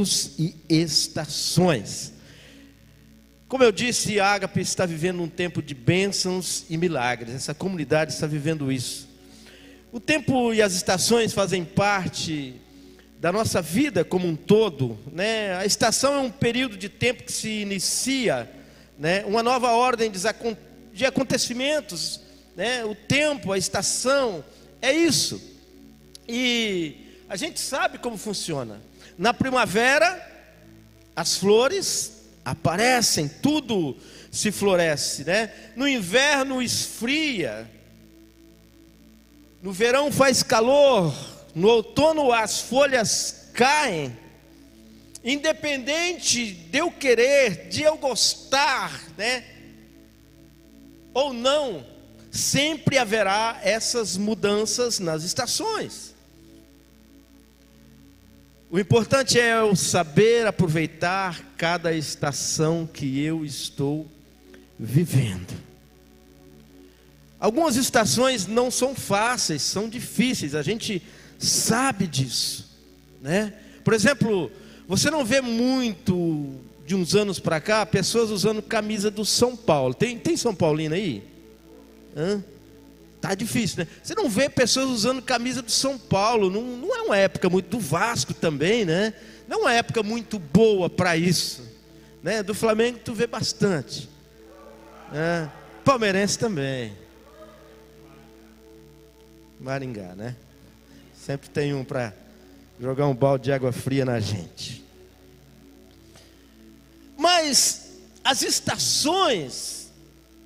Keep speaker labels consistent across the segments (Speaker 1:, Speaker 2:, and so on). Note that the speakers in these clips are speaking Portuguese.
Speaker 1: tempos e estações. Como eu disse, a Ágape está vivendo um tempo de bênçãos e milagres. Essa comunidade está vivendo isso. O tempo e as estações fazem parte da nossa vida como um todo, né? A estação é um período de tempo que se inicia, né? Uma nova ordem de acontecimentos, né? O tempo, a estação, é isso. E a gente sabe como funciona. Na primavera, as flores aparecem, tudo se floresce, né? No inverno esfria, no verão faz calor, no outono as folhas caem. Independente de eu querer, de eu gostar, né? Ou não, sempre haverá essas mudanças nas estações. O importante é eu saber aproveitar cada estação que eu estou vivendo. Algumas estações não são fáceis, são difíceis, a gente sabe disso, né? Por exemplo, você não vê muito de uns anos para cá pessoas usando camisa do São Paulo. Tem, tem São Paulino aí? Hã? Tá difícil, né? Você não vê pessoas usando camisa do São Paulo. Não, não é uma época muito do Vasco também, né? Não é uma época muito boa para isso. Né? Do Flamengo tu vê bastante. É. Palmeirense também. Maringá, né? Sempre tem um para jogar um balde de água fria na gente. Mas as estações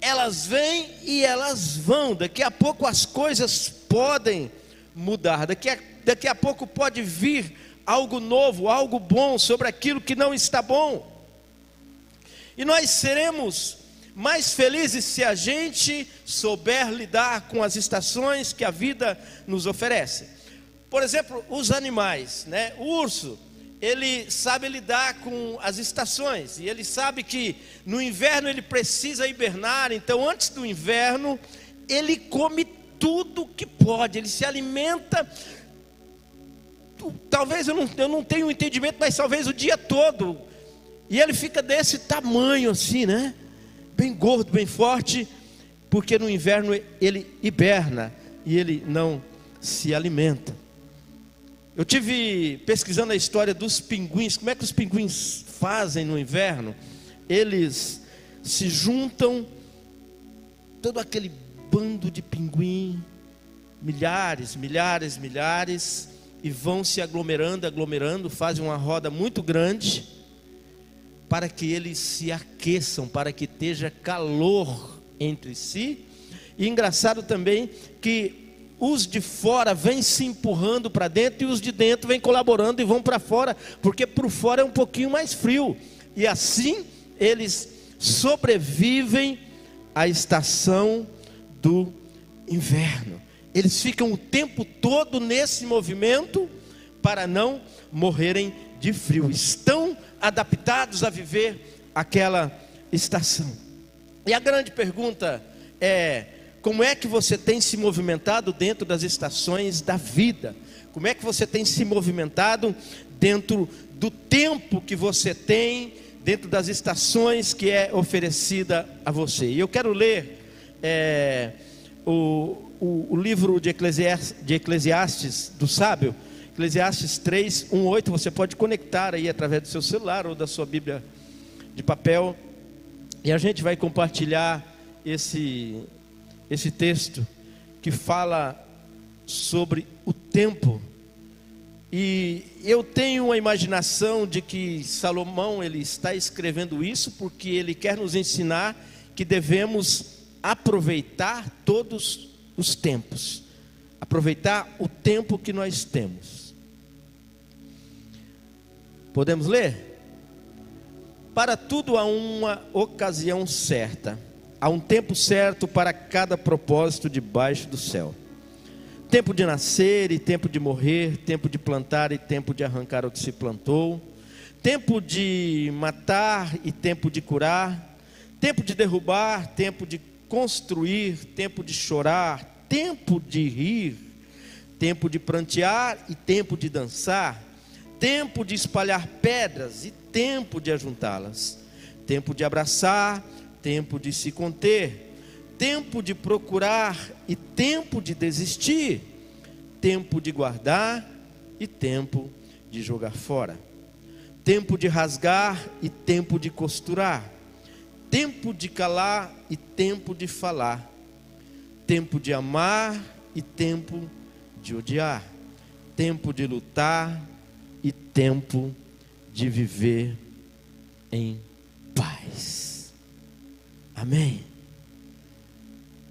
Speaker 1: elas vêm e elas vão. Daqui a pouco as coisas podem mudar. Daqui a, daqui a pouco pode vir algo novo, algo bom sobre aquilo que não está bom. E nós seremos mais felizes se a gente souber lidar com as estações que a vida nos oferece. Por exemplo, os animais, né? O urso, ele sabe lidar com as estações, e ele sabe que no inverno ele precisa hibernar, então antes do inverno, ele come tudo que pode, ele se alimenta. Talvez eu não, eu não tenha um entendimento, mas talvez o dia todo, e ele fica desse tamanho assim, né? Bem gordo, bem forte, porque no inverno ele hiberna e ele não se alimenta. Eu tive pesquisando a história dos pinguins, como é que os pinguins fazem no inverno? Eles se juntam, todo aquele bando de pinguim, milhares, milhares, milhares, e vão se aglomerando, aglomerando, fazem uma roda muito grande, para que eles se aqueçam, para que esteja calor entre si. E engraçado também que os de fora vêm se empurrando para dentro e os de dentro vêm colaborando e vão para fora, porque por fora é um pouquinho mais frio. E assim eles sobrevivem à estação do inverno. Eles ficam o tempo todo nesse movimento para não morrerem de frio. Estão adaptados a viver aquela estação. E a grande pergunta é: como é que você tem se movimentado dentro das estações da vida? Como é que você tem se movimentado dentro do tempo que você tem, dentro das estações que é oferecida a você? E eu quero ler é, o, o, o, livro de Eclesiastes, de Eclesiastes do sábio, Eclesiastes 3, 1, 8. Você pode conectar aí através do seu celular ou da sua Bíblia de papel. E a gente vai compartilhar esse, esse texto que fala sobre o tempo. E eu tenho a imaginação de que Salomão ele está escrevendo isso porque ele quer nos ensinar que devemos aproveitar todos os tempos. Aproveitar o tempo que nós temos. Podemos ler? Para tudo há uma ocasião certa Há um tempo certo para cada propósito debaixo do céu. Tempo de nascer e tempo de morrer, tempo de plantar e tempo de arrancar o que se plantou, tempo de matar e tempo de curar, tempo de derrubar, tempo de construir, tempo de chorar, tempo de rir, tempo de prantear e tempo de dançar tempo de espalhar pedras e tempo de ajuntá-las, tempo de abraçar, tempo de se conter, tempo de procurar e tempo de desistir, tempo de guardar e tempo de jogar fora, tempo de rasgar e tempo de costurar, tempo de calar e tempo de falar, tempo de amar e tempo de odiar, tempo de lutar e tempo de viver em. Amém.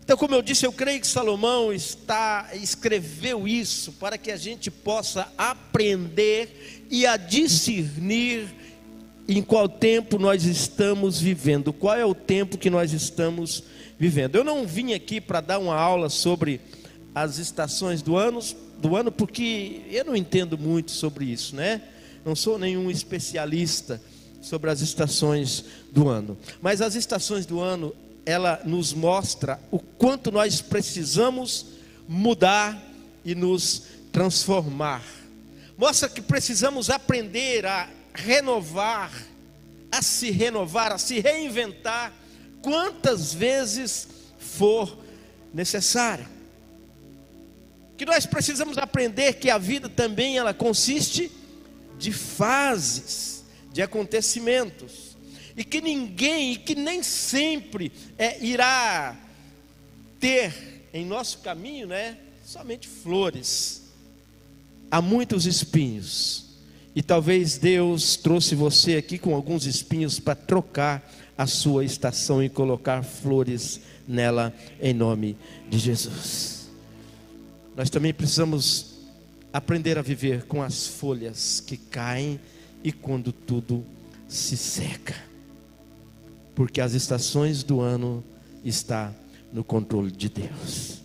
Speaker 1: Então, como eu disse, eu creio que Salomão está escreveu isso para que a gente possa aprender e a discernir em qual tempo nós estamos vivendo, qual é o tempo que nós estamos vivendo. Eu não vim aqui para dar uma aula sobre as estações do ano, do ano, porque eu não entendo muito sobre isso, né? Não sou nenhum especialista sobre as estações do ano. Mas as estações do ano, ela nos mostra o quanto nós precisamos mudar e nos transformar. Mostra que precisamos aprender a renovar, a se renovar, a se reinventar quantas vezes for necessário. Que nós precisamos aprender que a vida também ela consiste de fases, de acontecimentos, e que ninguém, e que nem sempre é, irá ter em nosso caminho, né, somente flores. Há muitos espinhos. E talvez Deus trouxe você aqui com alguns espinhos para trocar a sua estação e colocar flores nela em nome de Jesus. Nós também precisamos aprender a viver com as folhas que caem e quando tudo se seca. Porque as estações do ano está no controle de Deus.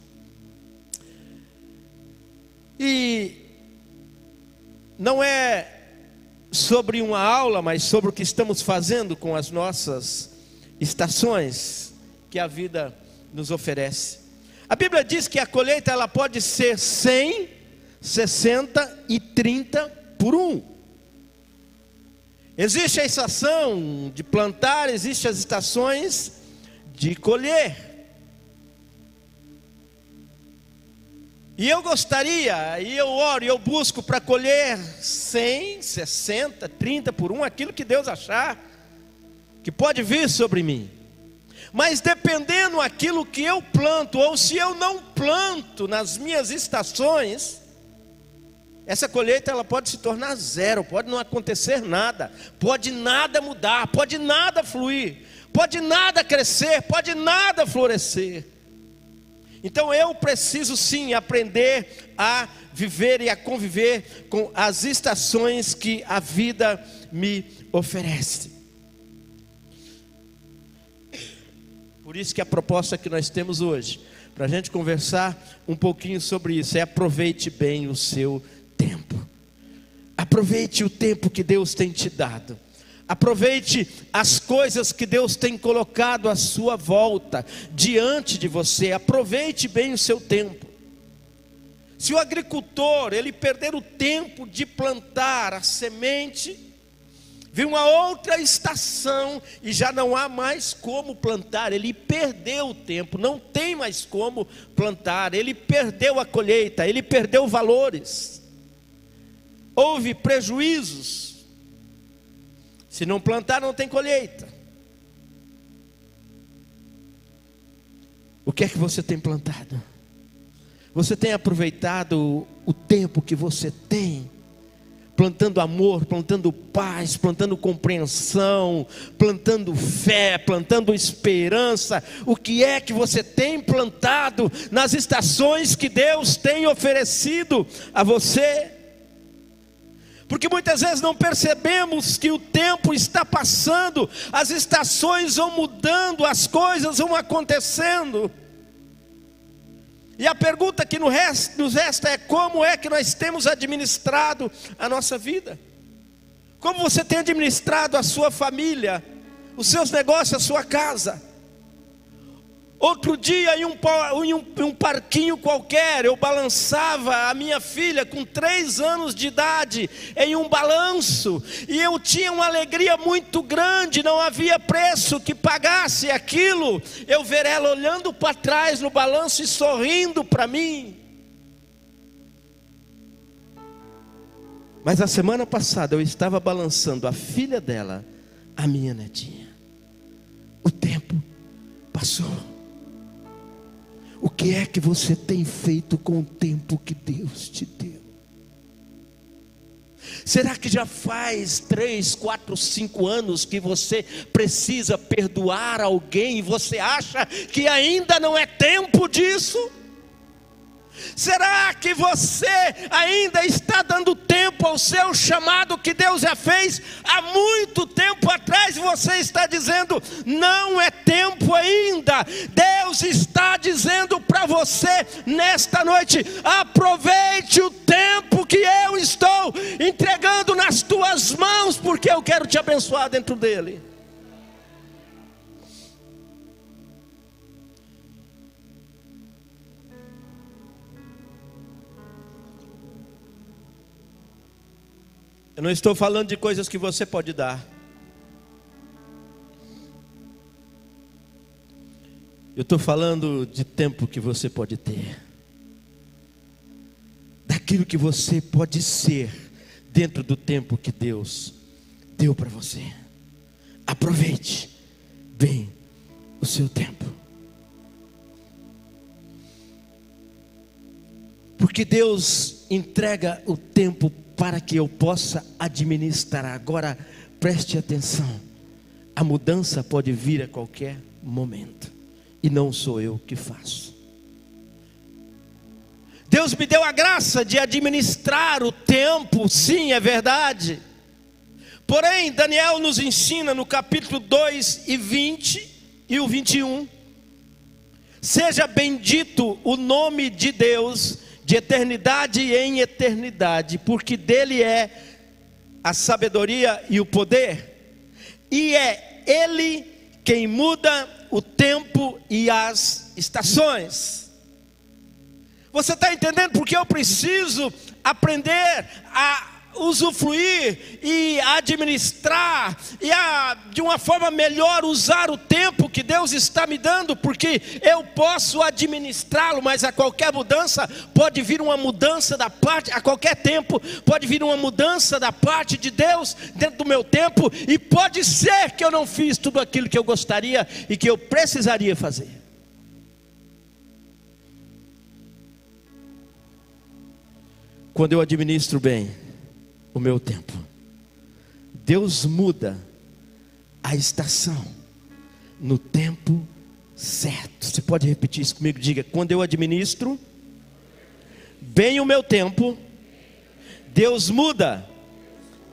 Speaker 1: E não é sobre uma aula, mas sobre o que estamos fazendo com as nossas estações que a vida nos oferece. A Bíblia diz que a colheita ela pode ser 100, 60 e 30 por um. Existe a estação de plantar, existe as estações de colher. E eu gostaria, e eu oro, e eu busco para colher 100, 60, 30 por um, aquilo que Deus achar que pode vir sobre mim. Mas dependendo aquilo que eu planto, ou se eu não planto nas minhas estações, essa colheita ela pode se tornar zero, pode não acontecer nada, pode nada mudar, pode nada fluir, pode nada crescer, pode nada florescer. Então eu preciso sim aprender a viver e a conviver com as estações que a vida me oferece. Por isso que a proposta que nós temos hoje, para a gente conversar um pouquinho sobre isso, é aproveite bem o seu tempo. Aproveite o tempo que Deus tem te dado. Aproveite as coisas que Deus tem colocado à sua volta, diante de você. Aproveite bem o seu tempo. Se o agricultor ele perder o tempo de plantar a semente, vem uma outra estação e já não há mais como plantar. Ele perdeu o tempo, não tem mais como plantar. Ele perdeu a colheita, ele perdeu valores. Houve prejuízos se não plantar, não tem colheita. O que é que você tem plantado? Você tem aproveitado o tempo que você tem, plantando amor, plantando paz, plantando compreensão, plantando fé, plantando esperança. O que é que você tem plantado nas estações que Deus tem oferecido a você? Porque muitas vezes não percebemos que o tempo está passando, as estações vão mudando, as coisas vão acontecendo. E a pergunta que nos resta é: como é que nós temos administrado a nossa vida? Como você tem administrado a sua família, os seus negócios, a sua casa? Outro dia, em um, em, um, em um, parquinho qualquer, eu balançava a minha filha com três anos de idade em um balanço, e eu tinha uma alegria muito grande, não havia preço que pagasse aquilo. Eu ver ela olhando para trás no balanço e sorrindo para mim. Mas a semana passada eu estava balançando a filha dela, a minha netinha. O tempo passou. O que é que você tem feito com o tempo que Deus te deu? Será que já faz três, quatro, cinco anos que você precisa perdoar alguém e você acha que ainda não é tempo disso? Será que você ainda está dando tempo ao seu chamado que Deus já fez há muito tempo atrás você está dizendo, não é tempo ainda? Deus está dizendo para você nesta noite: aproveite o tempo que eu estou entregando nas tuas mãos, porque eu quero te abençoar dentro dele. Eu não estou falando de coisas que você pode dar. Eu estou falando de tempo que você pode ter. Daquilo que você pode ser dentro do tempo que Deus deu para você. Aproveite bem o seu tempo. Porque Deus entrega o tempo para que eu possa administrar. Agora, preste atenção: a mudança pode vir a qualquer momento, e não sou eu que faço. Deus me deu a graça de administrar o tempo, sim, é verdade. Porém, Daniel nos ensina no capítulo 2 e 20 e o 21. Seja bendito o nome de Deus de eternidade em eternidade, porque dele é a sabedoria e o poder, e é ele quem muda o tempo e as estações. Você está entendendo porque eu preciso aprender a usufruir e administrar e a, de uma forma melhor usar o tempo que Deus está me dando, porque eu posso administrá-lo, mas a qualquer mudança pode vir uma mudança da parte, a qualquer tempo pode vir uma mudança da parte de Deus dentro do meu tempo e pode ser que eu não fiz tudo aquilo que eu gostaria e que eu precisaria fazer. Quando eu administro bem, o meu tempo. Deus muda a estação no tempo certo. Você pode repetir isso comigo? Diga: quando eu administro bem o meu tempo, Deus muda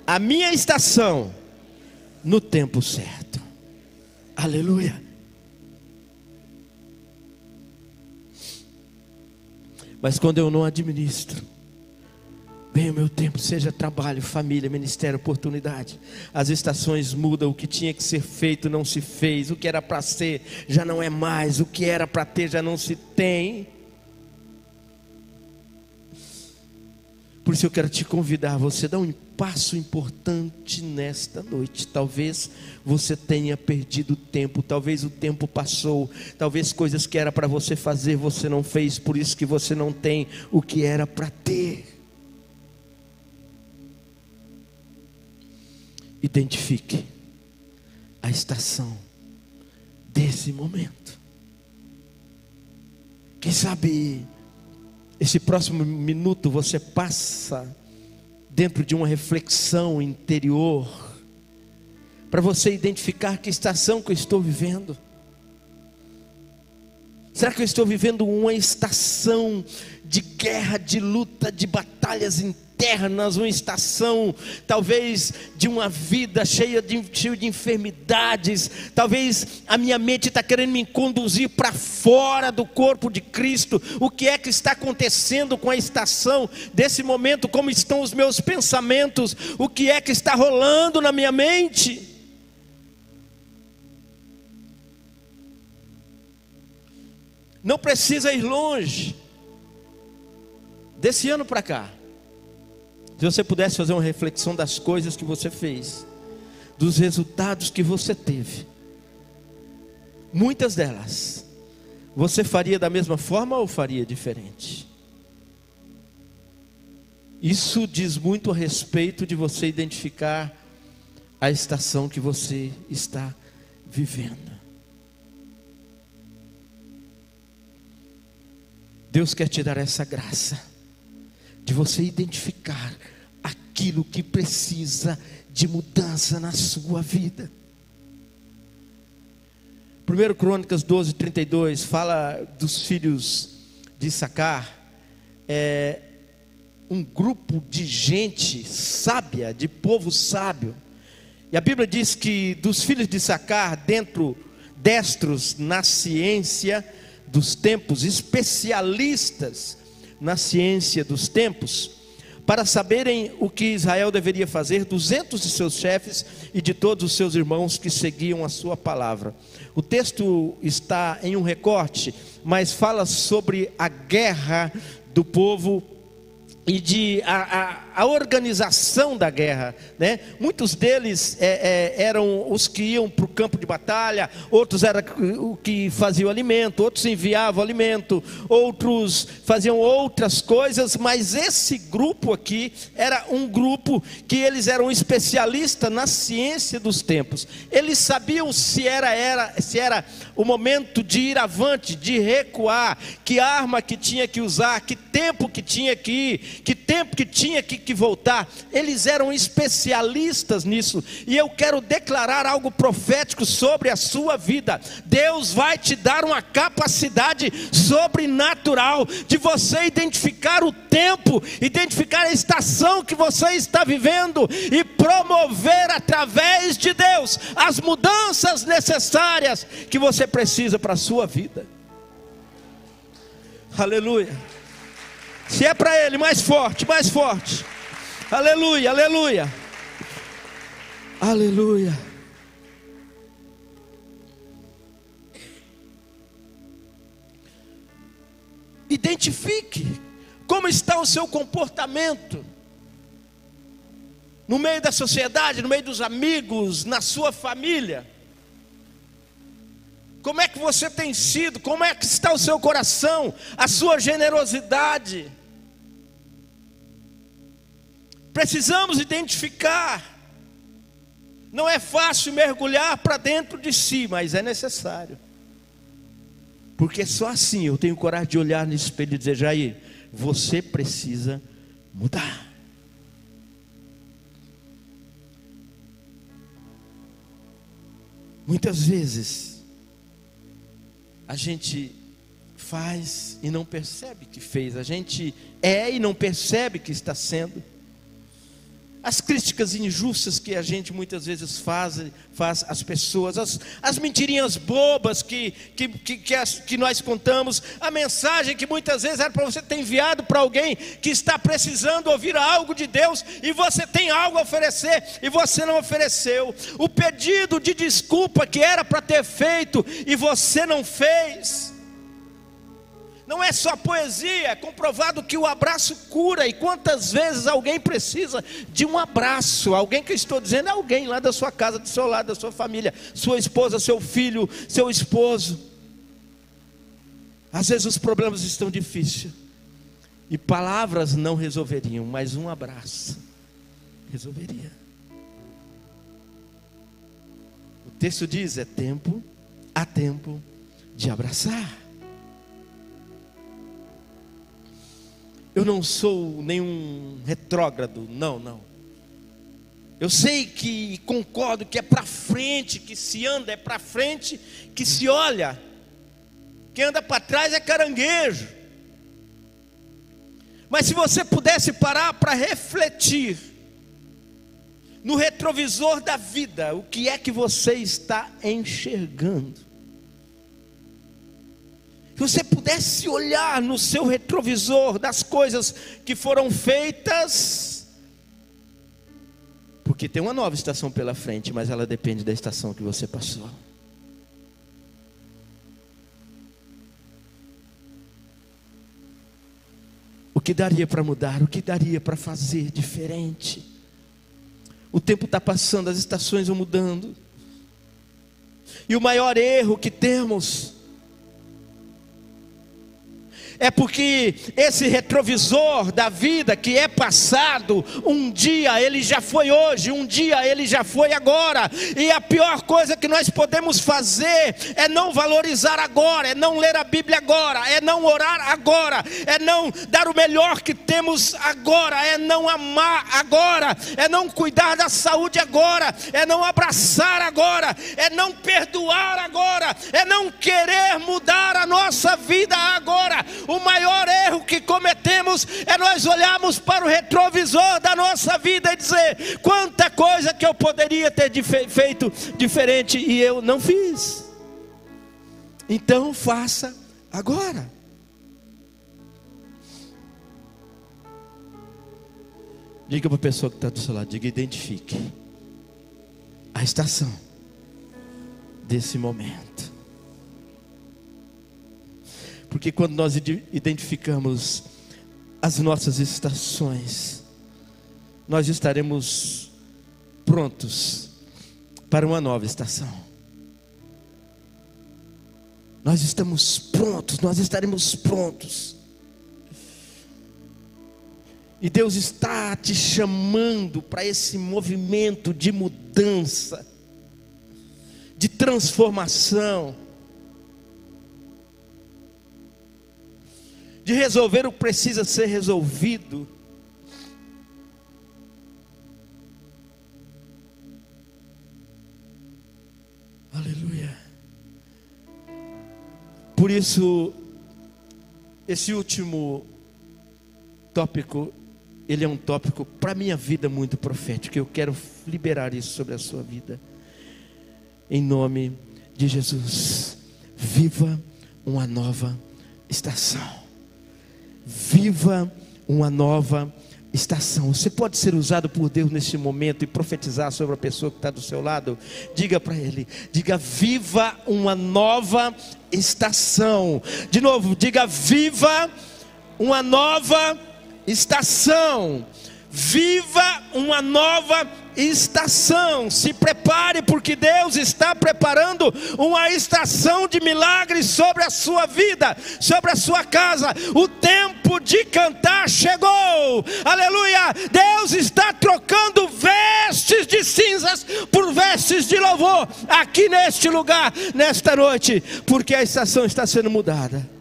Speaker 1: a minha estação no tempo certo. Aleluia. Mas quando eu não administro, Bem, o meu tempo, seja trabalho, família, ministério, oportunidade. As estações mudam, o que tinha que ser feito não se fez, o que era para ser já não é mais, o que era para ter já não se tem. Por isso eu quero te convidar, você dá um passo importante nesta noite. Talvez você tenha perdido tempo, talvez o tempo passou, talvez coisas que era para você fazer você não fez, por isso que você não tem o que era para ter. Identifique a estação desse momento. Quem sabe esse próximo minuto você passa dentro de uma reflexão interior para você identificar que estação que eu estou vivendo. Será que eu estou vivendo uma estação de guerra, de luta, de batalhas internas? uma estação, talvez de uma vida cheia de, de enfermidades, talvez a minha mente está querendo me conduzir para fora do corpo de Cristo. O que é que está acontecendo com a estação desse momento? Como estão os meus pensamentos? O que é que está rolando na minha mente? Não precisa ir longe. Desse ano para cá, se você pudesse fazer uma reflexão das coisas que você fez, dos resultados que você teve, muitas delas, você faria da mesma forma ou faria diferente? Isso diz muito a respeito de você identificar a estação que você está vivendo. Deus quer te dar essa graça de você identificar aquilo que precisa de mudança na sua vida. 1 Crônicas 12, 32 fala dos filhos de Sacar, é um grupo de gente sábia, de povo sábio. E a Bíblia diz que dos filhos de Sacar, dentro destros na ciência, dos tempos, especialistas na ciência dos tempos, para saberem o que Israel deveria fazer, duzentos de seus chefes e de todos os seus irmãos que seguiam a sua palavra. O texto está em um recorte, mas fala sobre a guerra do povo e de a, a, a, organização da guerra, né? Muitos deles é, é, eram os que iam para o campo de batalha, outros eram o que faziam alimento, outros enviavam alimento, outros faziam outras coisas, mas esse grupo aqui era um grupo que eles eram especialistas na ciência dos tempos. Eles sabiam se era, era se era o momento de ir avante, de recuar, que arma que tinha que usar, que tempo que tinha que ir, que tempo que tinha que, que voltar. Eles eram especialistas nisso. E eu quero declarar algo profético sobre a sua vida. Deus vai te dar uma capacidade sobrenatural de você identificar o tempo, identificar a estação que você está vivendo e promover através de Deus as mudanças necessárias que você precisa para a sua vida. Aleluia. Se é para Ele, mais forte, mais forte. Aleluia, aleluia. Aleluia. Identifique como está o seu comportamento no meio da sociedade, no meio dos amigos, na sua família. Como é que você tem sido? Como é que está o seu coração? A sua generosidade? Precisamos identificar. Não é fácil mergulhar para dentro de si, mas é necessário. Porque só assim eu tenho coragem de olhar no espelho e dizer: Jair, você precisa mudar. Muitas vezes, a gente faz e não percebe que fez, a gente é e não percebe que está sendo. As críticas injustas que a gente muitas vezes faz, faz às pessoas, as, as mentirinhas bobas que, que, que, que, as, que nós contamos, a mensagem que muitas vezes era para você ter enviado para alguém que está precisando ouvir algo de Deus e você tem algo a oferecer e você não ofereceu, o pedido de desculpa que era para ter feito e você não fez. Não é só poesia, é comprovado que o abraço cura. E quantas vezes alguém precisa de um abraço? Alguém que eu estou dizendo é alguém lá da sua casa, do seu lado, da sua família, sua esposa, seu filho, seu esposo. Às vezes os problemas estão difíceis. E palavras não resolveriam, mas um abraço resolveria. O texto diz: é tempo, há tempo de abraçar. Eu não sou nenhum retrógrado, não, não. Eu sei que concordo que é para frente que se anda, é para frente que se olha. Quem anda para trás é caranguejo. Mas se você pudesse parar para refletir no retrovisor da vida, o que é que você está enxergando? Que você pudesse olhar no seu retrovisor das coisas que foram feitas, porque tem uma nova estação pela frente, mas ela depende da estação que você passou. que daria para mudar, o que daria para fazer diferente. O tempo está passando, as estações vão mudando. E o maior erro que temos é porque esse retrovisor da vida que é passado, um dia ele já foi hoje, um dia ele já foi agora, e a pior coisa que nós podemos fazer é não valorizar agora, é não ler a Bíblia agora, é não orar agora, é não dar o melhor que temos agora, é não amar agora, é não cuidar da saúde agora, é não abraçar agora, é não perdoar agora, é não querer mudar a nossa vida agora o maior erro que cometemos é nós olharmos para o retrovisor da nossa vida e dizer: quanta coisa que eu poderia ter feito diferente e eu não fiz. Então faça agora. Diga para a pessoa que está do seu lado, diga, identifique a estação desse momento. Porque quando nós identificamos as nossas estações, nós estaremos prontos para uma nova estação. Nós estamos prontos, nós estaremos prontos. E Deus está te chamando para esse movimento de mudança, de transformação. De resolver o que precisa ser resolvido. Aleluia. Por isso, esse último tópico, ele é um tópico para minha vida muito profético. Eu quero liberar isso sobre a sua vida. Em nome de Jesus. Viva uma nova estação viva uma nova estação. Você pode ser usado por Deus neste momento e profetizar sobre a pessoa que está do seu lado. Diga para ele: diga, viva uma nova estação. De novo, diga, viva uma nova estação. Viva uma nova estação. Se prepare, porque Deus está preparando uma estação de milagres sobre a sua vida, sobre a sua casa. O tempo de cantar chegou. Aleluia! Deus está trocando vestes de cinzas por vestes de louvor aqui neste lugar, nesta noite, porque a estação está sendo mudada.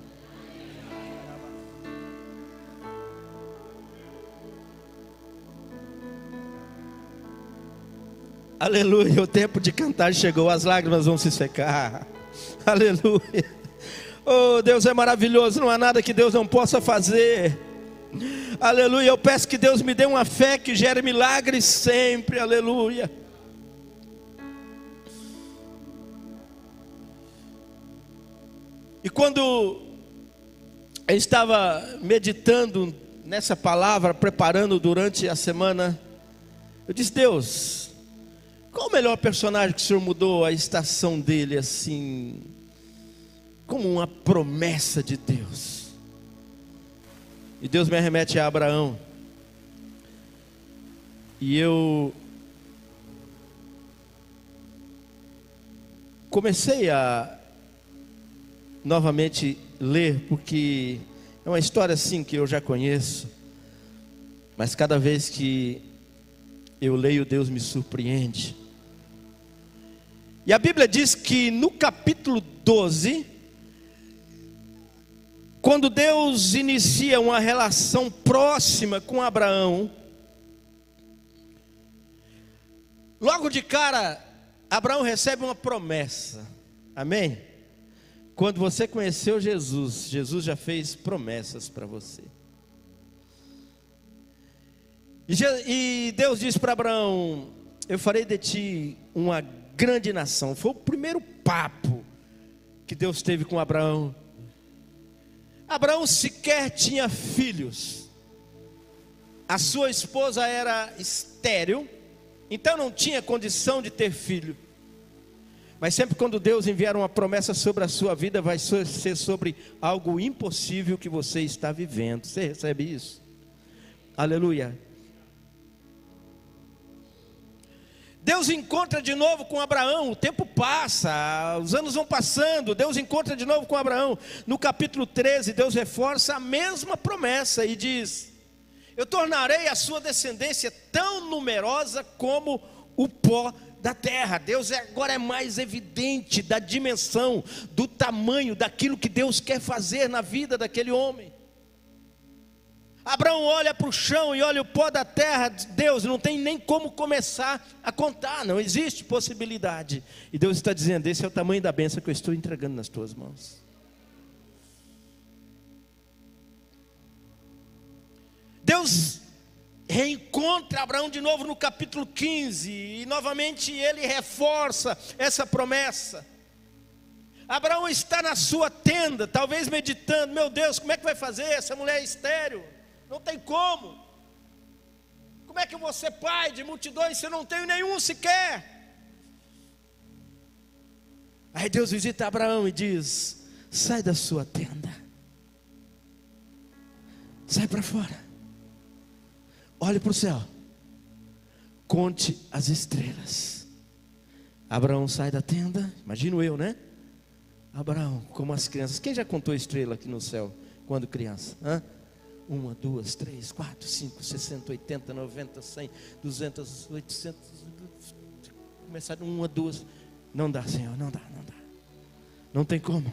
Speaker 1: Aleluia, o tempo de cantar chegou, as lágrimas vão se secar. Aleluia. Oh, Deus é maravilhoso, não há nada que Deus não possa fazer. Aleluia, eu peço que Deus me dê uma fé que gere milagres sempre. Aleluia. E quando eu estava meditando nessa palavra, preparando durante a semana, eu disse: Deus, qual o melhor personagem que o Senhor mudou a estação dele assim, como uma promessa de Deus? E Deus me remete a Abraão. E eu comecei a novamente ler, porque é uma história assim que eu já conheço, mas cada vez que eu leio, Deus me surpreende. E a Bíblia diz que no capítulo 12, quando Deus inicia uma relação próxima com Abraão, logo de cara, Abraão recebe uma promessa, amém? Quando você conheceu Jesus, Jesus já fez promessas para você. E Deus disse para Abraão: Eu farei de ti uma grande nação. Foi o primeiro papo que Deus teve com Abraão. Abraão sequer tinha filhos. A sua esposa era estéril, então não tinha condição de ter filho. Mas sempre quando Deus enviar uma promessa sobre a sua vida, vai ser sobre algo impossível que você está vivendo. Você recebe isso? Aleluia. Deus encontra de novo com Abraão, o tempo passa, os anos vão passando, Deus encontra de novo com Abraão. No capítulo 13, Deus reforça a mesma promessa e diz: Eu tornarei a sua descendência tão numerosa como o pó da terra. Deus é, agora é mais evidente da dimensão, do tamanho daquilo que Deus quer fazer na vida daquele homem. Abraão olha para o chão e olha o pó da terra, Deus não tem nem como começar a contar, não existe possibilidade. E Deus está dizendo: esse é o tamanho da benção que eu estou entregando nas tuas mãos. Deus reencontra Abraão de novo no capítulo 15, e novamente ele reforça essa promessa. Abraão está na sua tenda, talvez meditando: meu Deus, como é que vai fazer? Essa mulher é estéreo. Não tem como. Como é que você pai de multidões se eu não tenho nenhum sequer? Aí Deus visita Abraão e diz: sai da sua tenda, sai para fora, olhe para o céu, conte as estrelas. Abraão sai da tenda, imagino eu, né? Abraão, como as crianças. Quem já contou estrela aqui no céu quando criança? Hã? Uma, duas, três, quatro, cinco, sessenta, oitenta, noventa, cem, duzentas, oitocentas. Começar uma, duas. Não dá, Senhor, não dá, não dá. Não tem como.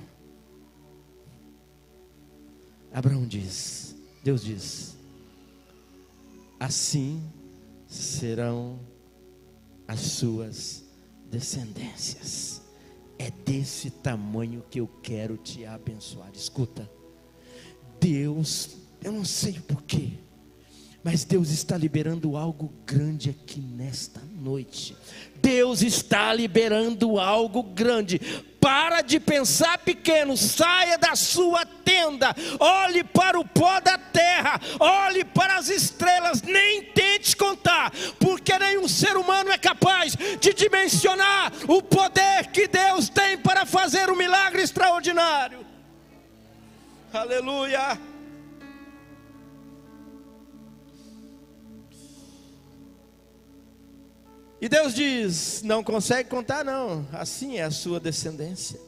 Speaker 1: Abraão diz, Deus diz: assim serão as suas descendências. É desse tamanho que eu quero te abençoar. Escuta, Deus eu não sei porquê, mas Deus está liberando algo grande aqui nesta noite. Deus está liberando algo grande. Para de pensar pequeno, saia da sua tenda, olhe para o pó da terra, olhe para as estrelas, nem tente contar, porque nenhum ser humano é capaz de dimensionar o poder que Deus tem para fazer um milagre extraordinário. Aleluia. E Deus diz: não consegue contar, não, assim é a sua descendência.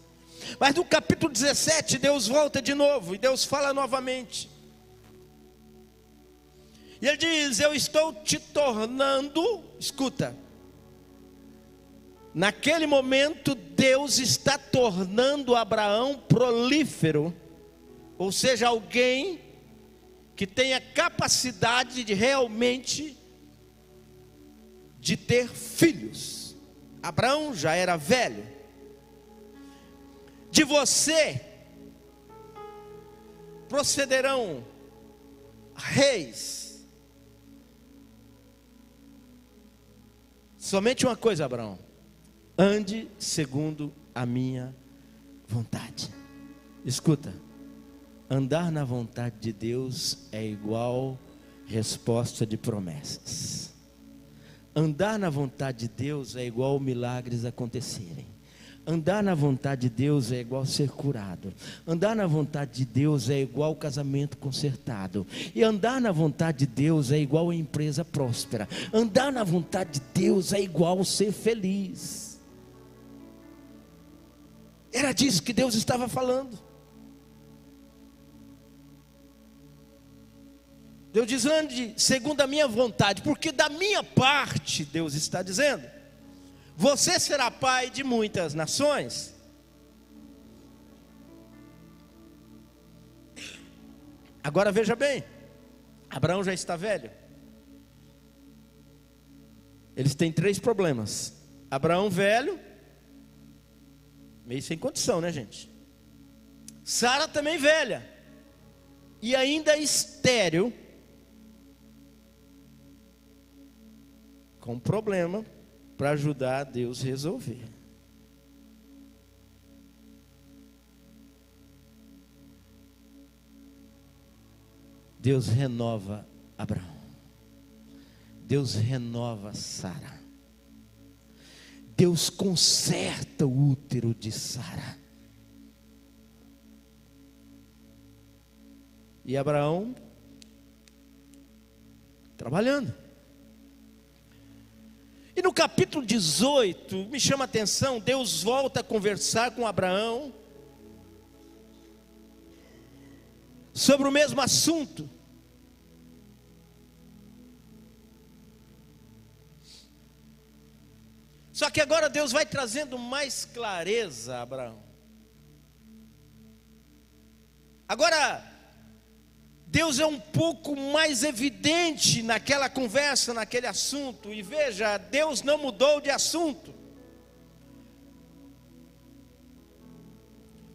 Speaker 1: Mas no capítulo 17, Deus volta de novo e Deus fala novamente. E ele diz: Eu estou te tornando, escuta, naquele momento Deus está tornando Abraão prolífero, ou seja, alguém que tenha capacidade de realmente de ter filhos. Abraão já era velho. De você procederão reis. Somente uma coisa, Abraão: ande segundo a minha vontade. Escuta, andar na vontade de Deus é igual resposta de promessas. Andar na vontade de Deus é igual milagres acontecerem. Andar na vontade de Deus é igual ser curado. Andar na vontade de Deus é igual casamento consertado. E andar na vontade de Deus é igual a empresa próspera. Andar na vontade de Deus é igual ser feliz. Era disso que Deus estava falando. Deus diz: ande segundo a minha vontade, porque da minha parte, Deus está dizendo, você será pai de muitas nações. Agora veja bem, Abraão já está velho. Eles têm três problemas: Abraão velho, meio sem condição, né, gente? Sara também velha, e ainda estéreo com problema para ajudar Deus resolver. Deus renova Abraão. Deus renova Sara. Deus conserta o útero de Sara. E Abraão trabalhando. E no capítulo 18, me chama a atenção, Deus volta a conversar com Abraão sobre o mesmo assunto. Só que agora Deus vai trazendo mais clareza a Abraão. Agora, Deus é um pouco mais evidente naquela conversa, naquele assunto. E veja, Deus não mudou de assunto.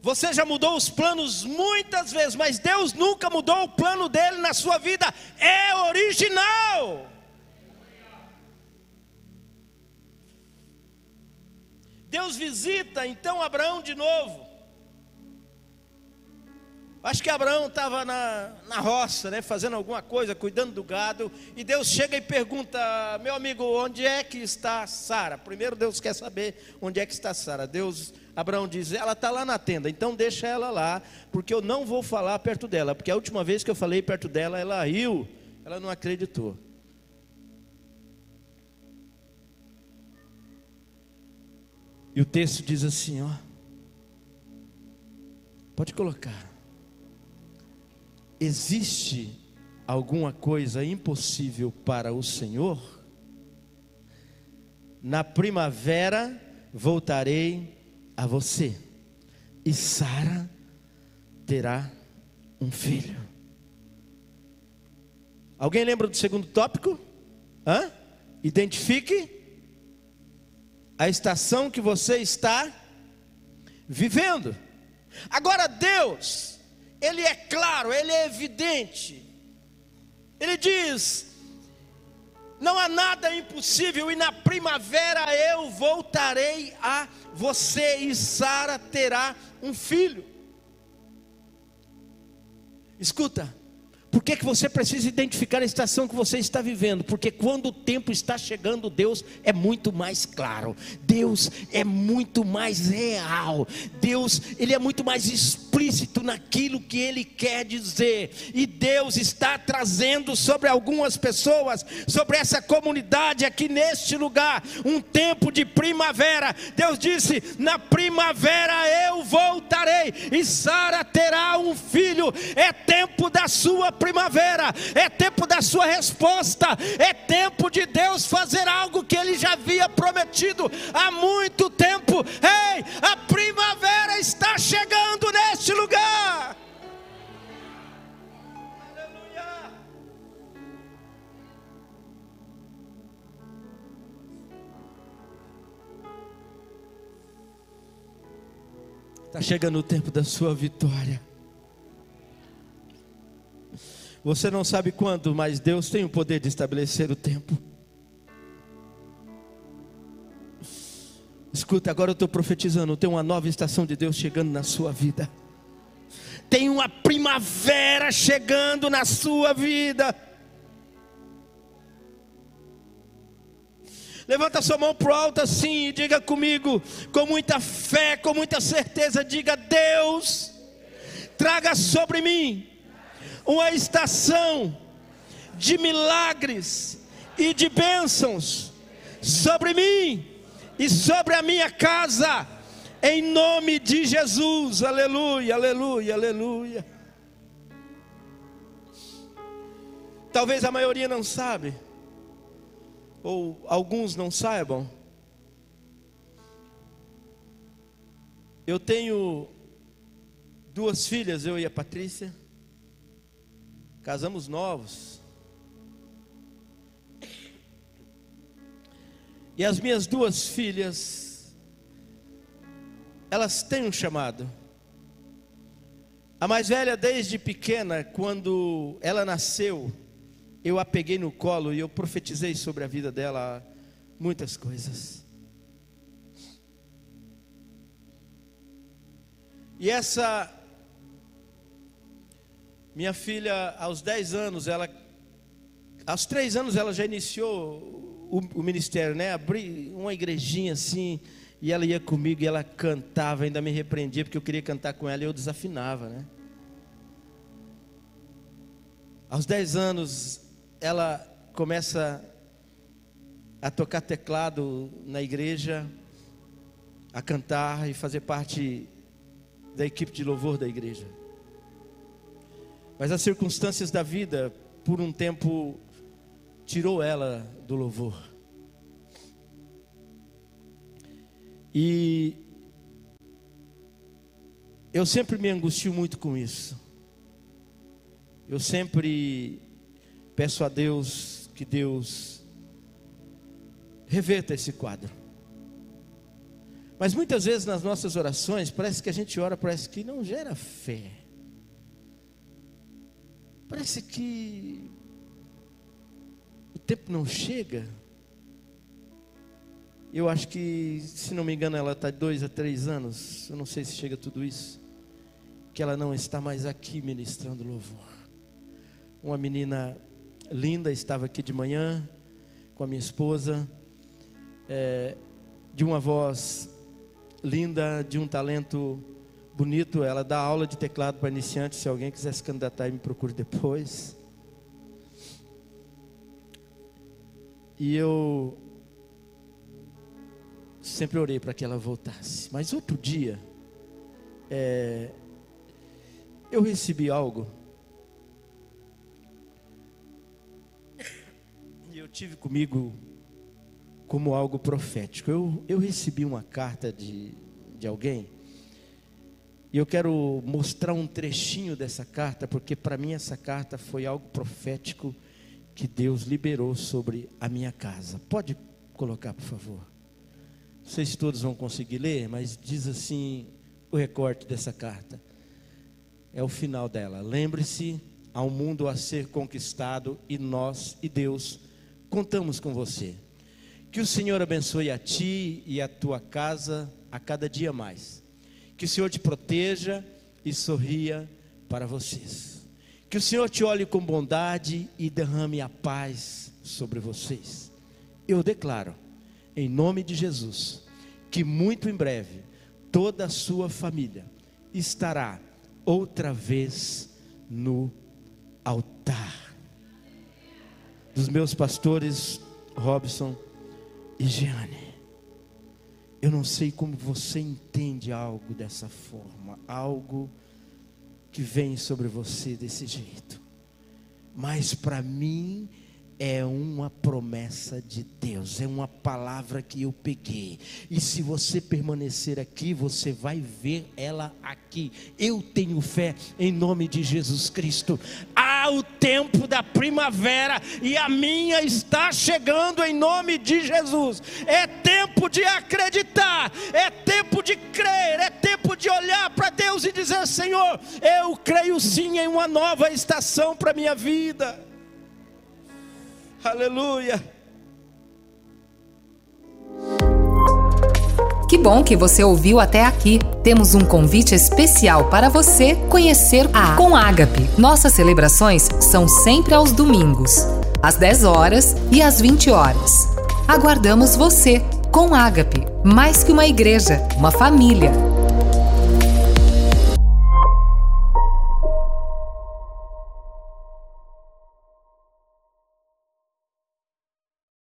Speaker 1: Você já mudou os planos muitas vezes, mas Deus nunca mudou o plano dele na sua vida. É original. Deus visita então Abraão de novo. Acho que Abraão estava na, na roça, né, fazendo alguma coisa, cuidando do gado, e Deus chega e pergunta: Meu amigo, onde é que está Sara? Primeiro Deus quer saber onde é que está Sara. Deus, Abraão diz: Ela está lá na tenda, então deixa ela lá, porque eu não vou falar perto dela, porque a última vez que eu falei perto dela, ela riu, ela não acreditou. E o texto diz assim, ó. Pode colocar. Existe alguma coisa impossível para o Senhor? Na primavera voltarei a você, e Sara terá um filho. Alguém lembra do segundo tópico? Hã? Identifique a estação que você está vivendo. Agora, Deus, Ele é claro, Ele é evidente. Ele diz: não há nada impossível, e na primavera eu voltarei a você, e Sara terá um filho. Escuta, por que, que você precisa identificar a estação que você está vivendo? Porque quando o tempo está chegando, Deus é muito mais claro, Deus é muito mais real, Deus ele é muito mais explícito naquilo que Ele quer dizer, e Deus está trazendo sobre algumas pessoas, sobre essa comunidade aqui neste lugar, um tempo de primavera. Deus disse: na primavera eu voltarei, e Sara terá um filho. É tempo da sua primavera, é tempo da sua resposta, é tempo de Deus fazer algo que ele já havia prometido há muito tempo. Ei, a primavera está chegando neste lugar. Está chegando o tempo da sua vitória. Você não sabe quando, mas Deus tem o poder de estabelecer o tempo. Escuta, agora eu estou profetizando: tem uma nova estação de Deus chegando na sua vida. Tem uma primavera chegando na sua vida. Levanta sua mão para o alto assim e diga comigo, com muita fé, com muita certeza: diga, Deus, traga sobre mim uma estação de milagres e de bênçãos sobre mim e sobre a minha casa, em nome de Jesus, aleluia, aleluia, aleluia. Talvez a maioria não sabe, ou alguns não saibam. Eu tenho duas filhas, eu e a Patrícia casamos novos. E as minhas duas filhas, elas têm um chamado. A mais velha, desde pequena, quando ela nasceu, eu a peguei no colo e eu profetizei sobre a vida dela muitas coisas. E essa minha filha, aos 10 anos, ela, aos 3 anos, ela já iniciou o, o ministério, né? Abri uma igrejinha assim, e ela ia comigo e ela cantava, ainda me repreendia porque eu queria cantar com ela e eu desafinava, né? Aos 10 anos, ela começa a tocar teclado na igreja, a cantar e fazer parte da equipe de louvor da igreja. Mas as circunstâncias da vida, por um tempo, tirou ela do louvor. E eu sempre me angustio muito com isso. Eu sempre peço a Deus que Deus reverta esse quadro. Mas muitas vezes nas nossas orações, parece que a gente ora, parece que não gera fé. Parece que o tempo não chega. Eu acho que, se não me engano, ela está dois a três anos. Eu não sei se chega tudo isso. Que ela não está mais aqui ministrando louvor. Uma menina linda estava aqui de manhã com a minha esposa, é, de uma voz linda, de um talento bonito. Ela dá aula de teclado para iniciantes. Se alguém quiser se candidatar, me procure depois. E eu sempre orei para que ela voltasse. Mas outro dia, é, eu recebi algo eu tive comigo como algo profético. Eu, eu recebi uma carta de, de alguém, e eu quero mostrar um trechinho dessa carta, porque para mim essa carta foi algo profético que Deus liberou sobre a minha casa. Pode colocar, por favor. Não sei se todos vão conseguir ler, mas diz assim o recorte dessa carta. É o final dela. Lembre-se, há um mundo a ser conquistado e nós e Deus contamos com você. Que o Senhor abençoe a ti e a tua casa a cada dia mais. Que o Senhor te proteja e sorria para vocês. Que o Senhor te olhe com bondade e derrame a paz sobre vocês. Eu declaro, em nome de Jesus, que muito em breve toda a sua família estará outra vez no altar dos meus pastores Robson e Giane. Eu não sei como você entende algo dessa forma, algo que vem sobre você desse jeito. Mas para mim é uma promessa de Deus, é uma palavra que eu peguei. E se você permanecer aqui, você vai ver ela aqui. Eu tenho fé em nome de Jesus Cristo. O tempo da primavera e a minha está chegando em nome de Jesus. É tempo de acreditar, é tempo de crer, é tempo de olhar para Deus e dizer: Senhor, eu creio sim em uma nova estação para minha vida. Aleluia.
Speaker 2: Que bom que você ouviu até aqui. Temos um convite especial para você conhecer a Com Ágape. Nossas celebrações são sempre aos domingos, às 10 horas e às 20 horas. Aguardamos você com Ágape, mais que uma igreja, uma família.